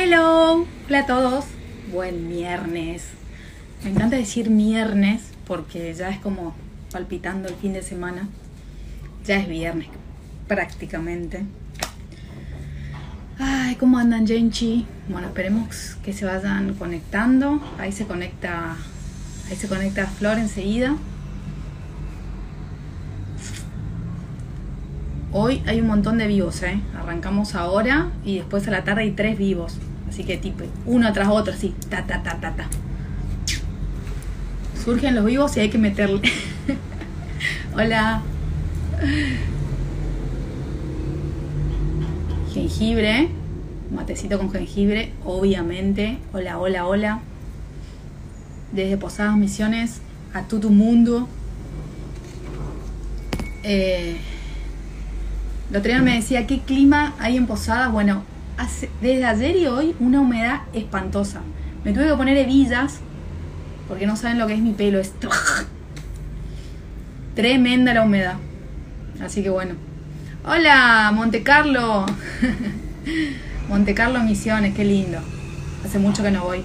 Hello, hola a todos. Buen viernes. Me encanta decir viernes porque ya es como palpitando el fin de semana. Ya es viernes, prácticamente. Ay, ¿cómo andan, Genchi? Bueno, esperemos que se vayan conectando. Ahí se conecta, ahí se conecta Flor enseguida. Hoy hay un montón de vivos, ¿eh? Arrancamos ahora y después a la tarde hay tres vivos. Así que tipo, uno tras otro, así, ta, ta, ta, ta, ta. Surgen los vivos y hay que meterle. Hola. Jengibre, matecito con jengibre, obviamente. Hola, hola, hola. Desde Posadas Misiones a todo mundo. Eh, lo otro día me decía, ¿qué clima hay en Posadas? Bueno, desde ayer y hoy una humedad espantosa. Me tuve que poner hebillas porque no saben lo que es mi pelo. Es tremenda la humedad. Así que bueno. Hola, Monte Carlo. Monte Carlo Misiones, qué lindo. Hace mucho que no voy.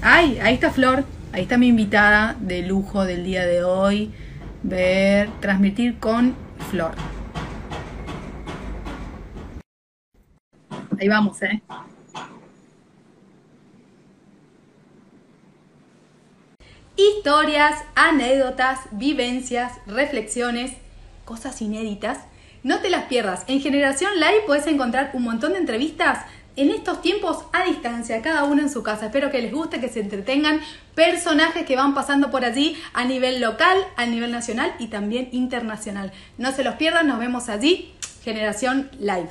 Ay, ahí está Flor. Ahí está mi invitada de lujo del día de hoy. Ver, transmitir con Flor. Ahí vamos, ¿eh? Historias, anécdotas, vivencias, reflexiones, cosas inéditas. No te las pierdas. En Generación Live puedes encontrar un montón de entrevistas en estos tiempos a distancia, cada uno en su casa. Espero que les guste, que se entretengan. Personajes que van pasando por allí a nivel local, a nivel nacional y también internacional. No se los pierdan, nos vemos allí. Generación Live.